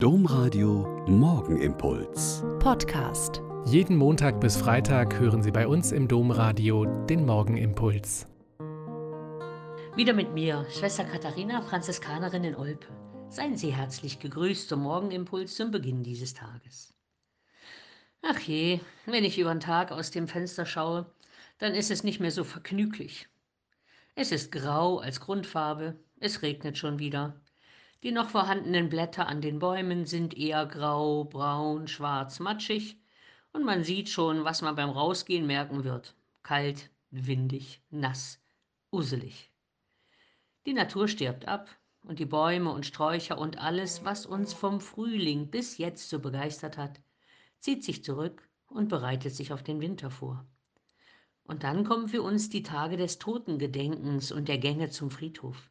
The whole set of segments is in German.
Domradio Morgenimpuls. Podcast. Jeden Montag bis Freitag hören Sie bei uns im Domradio den Morgenimpuls. Wieder mit mir, Schwester Katharina, Franziskanerin in Olpe. Seien Sie herzlich gegrüßt zum Morgenimpuls zum Beginn dieses Tages. Ach je, wenn ich über den Tag aus dem Fenster schaue, dann ist es nicht mehr so vergnüglich. Es ist grau als Grundfarbe, es regnet schon wieder, die noch vorhandenen Blätter an den Bäumen sind eher grau, braun, schwarz, matschig und man sieht schon, was man beim Rausgehen merken wird. Kalt, windig, nass, uselig. Die Natur stirbt ab und die Bäume und Sträucher und alles, was uns vom Frühling bis jetzt so begeistert hat, zieht sich zurück und bereitet sich auf den Winter vor. Und dann kommen für uns die Tage des Totengedenkens und der Gänge zum Friedhof.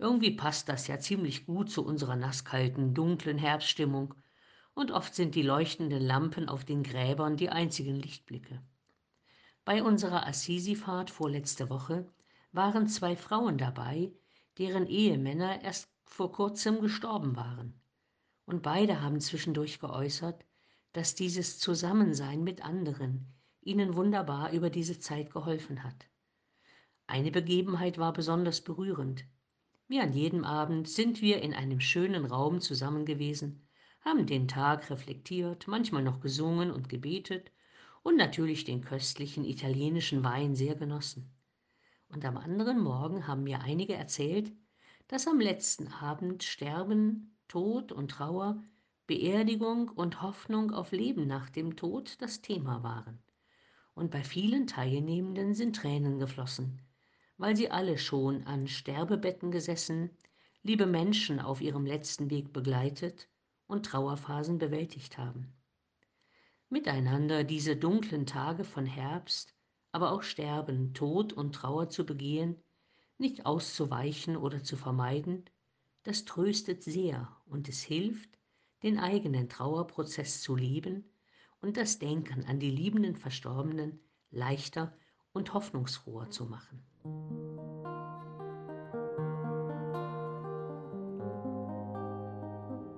Irgendwie passt das ja ziemlich gut zu unserer nasskalten, dunklen Herbststimmung und oft sind die leuchtenden Lampen auf den Gräbern die einzigen Lichtblicke. Bei unserer Assisi-Fahrt vorletzte Woche waren zwei Frauen dabei, deren Ehemänner erst vor kurzem gestorben waren. Und beide haben zwischendurch geäußert, dass dieses Zusammensein mit anderen ihnen wunderbar über diese Zeit geholfen hat. Eine Begebenheit war besonders berührend. Wie an jedem Abend sind wir in einem schönen Raum zusammen gewesen, haben den Tag reflektiert, manchmal noch gesungen und gebetet und natürlich den köstlichen italienischen Wein sehr genossen. Und am anderen Morgen haben mir einige erzählt, dass am letzten Abend Sterben, Tod und Trauer, Beerdigung und Hoffnung auf Leben nach dem Tod das Thema waren. Und bei vielen Teilnehmenden sind Tränen geflossen, weil sie alle schon an Sterbebetten gesessen, liebe Menschen auf ihrem letzten Weg begleitet und Trauerphasen bewältigt haben. Miteinander diese dunklen Tage von Herbst, aber auch Sterben, Tod und Trauer zu begehen, nicht auszuweichen oder zu vermeiden, das tröstet sehr und es hilft, den eigenen Trauerprozess zu lieben und das Denken an die liebenden Verstorbenen leichter und hoffnungsfroher zu machen.